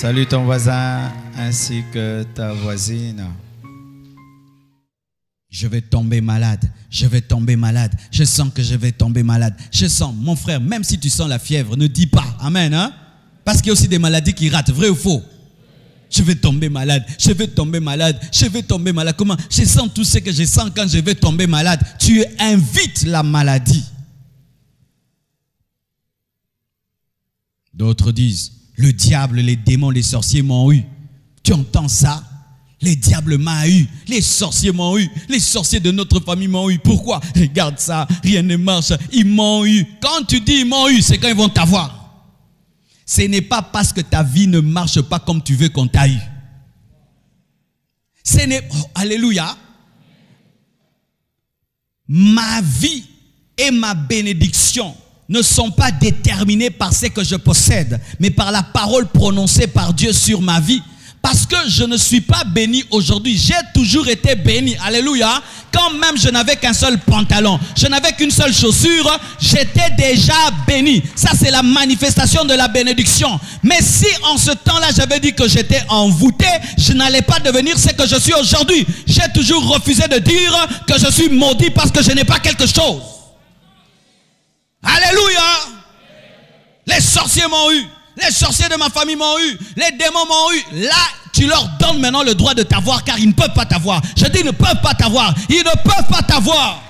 Salut ton voisin ainsi que ta voisine. Je vais tomber malade, je vais tomber malade, je sens que je vais tomber malade. Je sens, mon frère, même si tu sens la fièvre, ne dis pas, amen, hein? Parce qu'il y a aussi des maladies qui ratent, vrai ou faux? Je vais tomber malade, je vais tomber malade, je vais tomber malade. Comment? Je sens tout ce que je sens quand je vais tomber malade. Tu invites la maladie. D'autres disent, le diable, les démons, les sorciers m'ont eu. Tu entends ça? Les diables m'ont eu, les sorciers m'ont eu, les sorciers de notre famille m'ont eu. Pourquoi? Regarde ça, rien ne marche, ils m'ont eu. Quand tu dis ils m'ont eu, c'est quand ils vont t'avoir. Ce n'est pas parce que ta vie ne marche pas comme tu veux qu'on t'a eu. Ce n'est... oh, alléluia. Ma vie et ma bénédiction ne sont pas déterminées par ce que je possède, mais par la parole prononcée par Dieu sur ma vie. Parce que je ne suis pas béni aujourd'hui, j'ai toujours été béni. Alléluia. Quand même je n'avais qu'un seul pantalon, je n'avais qu'une seule chaussure, j'étais déjà béni. Ça c'est la manifestation de la bénédiction. Mais si en ce temps-là j'avais dit que j'étais envoûté, je n'allais pas devenir ce que je suis aujourd'hui. J'ai toujours refusé de dire que je suis maudit parce que je n'ai pas quelque chose. Alléluia. Les sorciers m'ont eu. Les sorciers de ma famille m'ont eu. Les démons m'ont eu. Là, tu leur donnes maintenant le droit de t'avoir car ils ne peuvent pas t'avoir. Je dis, ils ne peuvent pas t'avoir. Ils ne peuvent pas t'avoir.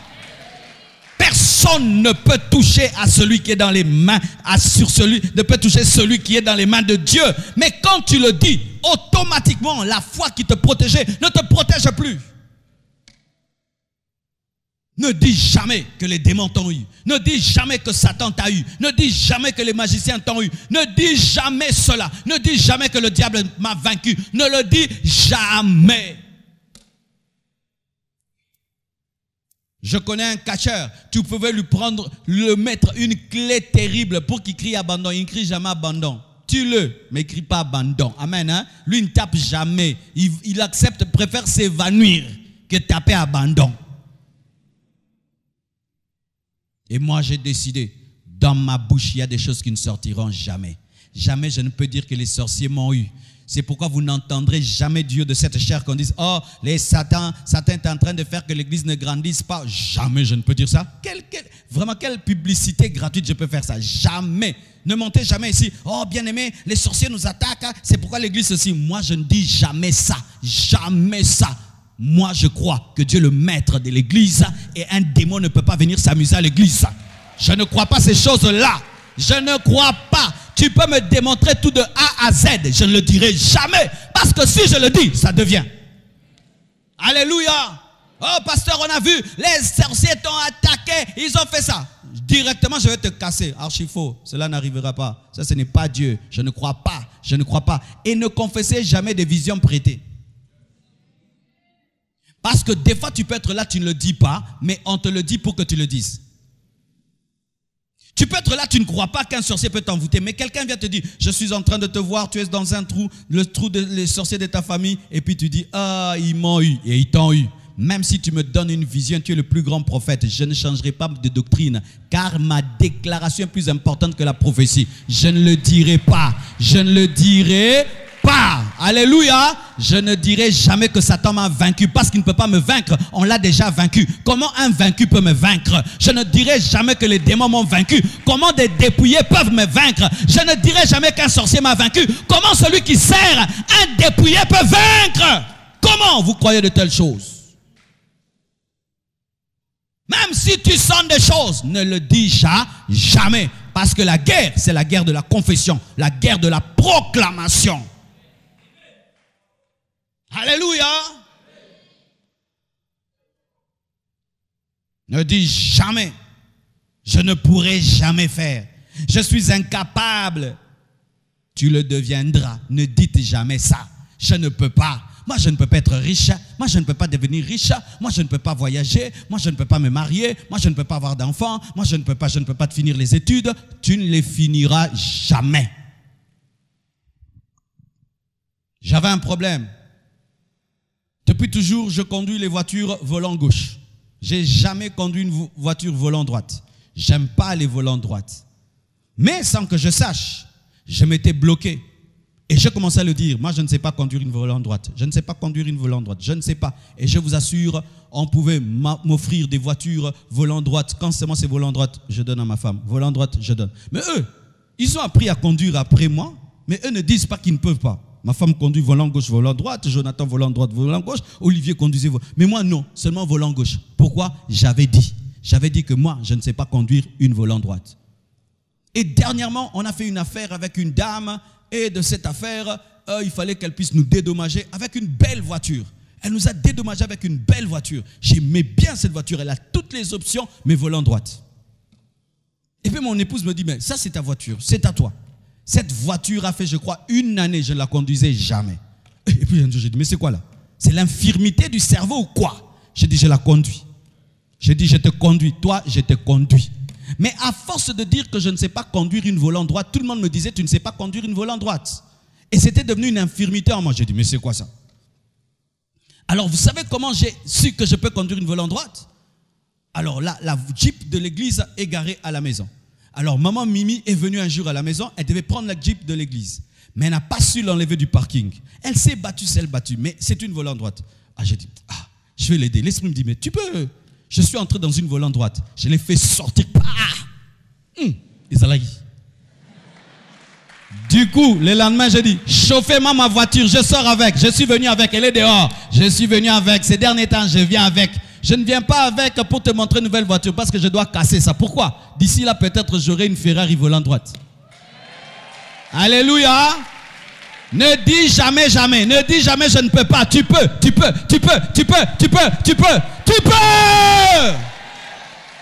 Personne ne peut toucher à celui qui est dans les mains, à sur celui, ne peut toucher celui qui est dans les mains de Dieu. Mais quand tu le dis, automatiquement, la foi qui te protégeait ne te protège plus. Ne dis jamais que les démons t'ont eu. Ne dis jamais que Satan t'a eu. Ne dis jamais que les magiciens t'ont eu. Ne dis jamais cela. Ne dis jamais que le diable m'a vaincu. Ne le dis jamais. Je connais un catcheur. Tu pouvais lui prendre, le mettre une clé terrible pour qu'il crie abandon. Il ne crie jamais abandon. Tue-le, mais crie pas abandon. Amen. Hein? Lui, ne tape jamais. Il accepte, préfère s'évanouir que taper abandon. Et moi, j'ai décidé, dans ma bouche, il y a des choses qui ne sortiront jamais. Jamais je ne peux dire que les sorciers m'ont eu. C'est pourquoi vous n'entendrez jamais Dieu de cette chair qu'on dise, oh, les Satan, Satan est en train de faire que l'église ne grandisse pas. Jamais je ne peux dire ça. Vraiment, quelle publicité gratuite je peux faire ça? Jamais. Ne montez jamais ici. Oh, bien aimé, les sorciers nous attaquent. hein. C'est pourquoi l'église aussi. Moi, je ne dis jamais ça. Jamais ça. Moi, je crois que Dieu le maître de l'église et un démon ne peut pas venir s'amuser à l'église. Je ne crois pas ces choses-là. Je ne crois pas. Tu peux me démontrer tout de A à Z. Je ne le dirai jamais. Parce que si je le dis, ça devient. Alléluia. Oh, pasteur, on a vu, les sorciers t'ont attaqué, ils ont fait ça. Directement, je vais te casser. Archi faux. Cela n'arrivera pas. Ça, ce n'est pas Dieu. Je ne crois pas. Je ne crois pas. Et ne confessez jamais des visions prêtées. Parce que des fois, tu peux être là, tu ne le dis pas, mais on te le dit pour que tu le dises. Tu peux être là, tu ne crois pas qu'un sorcier peut t'envoûter, mais quelqu'un vient te dire, je suis en train de te voir, tu es dans un trou, le trou des sorciers de ta famille, et puis tu dis, ah, ils m'ont eu, et ils t'ont eu. Même si tu me donnes une vision, tu es le plus grand prophète, je ne changerai pas de doctrine, car ma déclaration est plus importante que la prophétie. Je ne le dirai pas, je ne le dirai. Alléluia. Je ne dirai jamais que Satan m'a vaincu parce qu'il ne peut pas me vaincre. On l'a déjà vaincu. Comment un vaincu peut me vaincre? Je ne dirai jamais que les démons m'ont vaincu. Comment des dépouillés peuvent me vaincre? Je ne dirai jamais qu'un sorcier m'a vaincu. Comment celui qui sert un dépouillé peut vaincre? Comment vous croyez de telles choses? Même si tu sens des choses, ne le dis ja- jamais. Parce que la guerre, c'est la guerre de la confession, la guerre de la proclamation. Alléluia. Ne dis jamais, je ne pourrai jamais faire. Je suis incapable. Tu le deviendras. Ne dites jamais ça. Je ne peux pas. Moi, je ne peux pas être riche. Moi, je ne peux pas devenir riche. Moi, je ne peux pas voyager. Moi, je ne peux pas me marier. Moi, je ne peux pas avoir d'enfants. Moi, je ne peux pas, je ne peux pas finir les études. Tu ne les finiras jamais. J'avais un problème. Depuis toujours, je conduis les voitures volant gauche. J'ai jamais conduit une vo- voiture volant droite. J'aime pas les volants droites. Mais sans que je sache, Je m'étais bloqué. Et j'ai commencé à le dire. Moi, je ne sais pas conduire une volant droite. Je ne sais pas conduire une volant droite. Je ne sais pas. Et je vous assure, on pouvait m'offrir des voitures volant droite. Quand c'est moi, c'est volant droite, je donne à ma femme. Volant droite, je donne. Mais eux, ils ont appris à conduire après moi, mais eux ne disent pas qu'ils ne peuvent pas. Ma femme conduit volant gauche, volant droite. Jonathan volant droite, volant gauche. Olivier conduisait volant. Mais moi, non, seulement volant gauche. Pourquoi? J'avais dit. J'avais dit que moi, je ne sais pas conduire une volant droite. Et dernièrement, on a fait une affaire avec une dame et de cette affaire, euh, il fallait qu'elle puisse nous dédommager avec une belle voiture. Elle nous a dédommagé avec une belle voiture. J'aimais bien cette voiture. Elle a toutes les options, mais volant droite. Et puis mon épouse me dit, mais ça c'est ta voiture, c'est à toi. Cette voiture a fait, je crois, une année, je ne la conduisais jamais. Et puis un jour, j'ai dit, mais c'est quoi là? C'est l'infirmité du cerveau ou quoi? J'ai dit, je la conduis. J'ai dit, je te conduis. Toi, je te conduis. Mais à force de dire que je ne sais pas conduire une volant droite, tout le monde me disait, tu ne sais pas conduire une volant droite. Et c'était devenu une infirmité en moi. J'ai dit, mais c'est quoi ça? Alors, vous savez comment j'ai su que je peux conduire une volant droite? Alors là, la Jeep de l'église est garée à la maison. Alors, maman Mimi est venue un jour à la maison, elle devait prendre la Jeep de l'église. Mais elle n'a pas su l'enlever du parking. Elle s'est battue, s'est battue, mais c'est une volant droite. Ah, j'ai dit, ah, je vais l'aider. L'esprit me dit, mais tu peux je suis entré dans une volant droite. Je l'ai fait sortir. Hum, du coup, le lendemain, j'ai dit, chauffez-moi ma voiture, je sors avec. Je suis venu avec, elle est dehors. Je suis venu avec. Ces derniers temps, je viens avec. Je ne viens pas avec pour te montrer une nouvelle voiture parce que je dois casser ça. Pourquoi? D'ici là, peut-être j'aurai une Ferrari volant droite. Alléluia. Ne dis jamais, jamais. Ne dis jamais, je ne peux pas. Tu peux, tu peux, tu peux, tu peux, tu peux, tu peux, tu peux. Tu peux,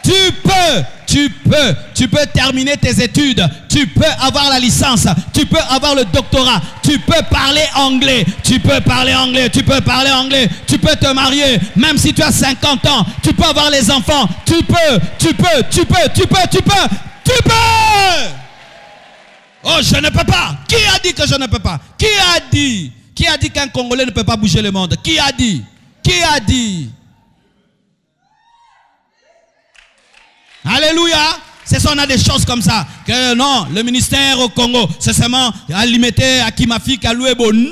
tu peux, tu peux terminer tes études. Tu peux avoir la licence. Tu peux avoir le doctorat. Tu peux parler anglais. Tu peux parler anglais. Tu peux parler anglais. Tu peux te marier. Même si tu as 50 ans. Tu peux avoir les enfants. Tu peux, tu peux, tu peux, tu peux, tu peux, tu peux. Oh, je ne peux pas. Qui a dit que je ne peux pas? Qui a dit? Qui a dit qu'un Congolais ne peut pas bouger le monde? Qui a dit? Qui a dit? Alléluia. C'est ça, on a des choses comme ça. Que non, le ministère au Congo, c'est seulement à limiter à Kimafi, à Louebo. Non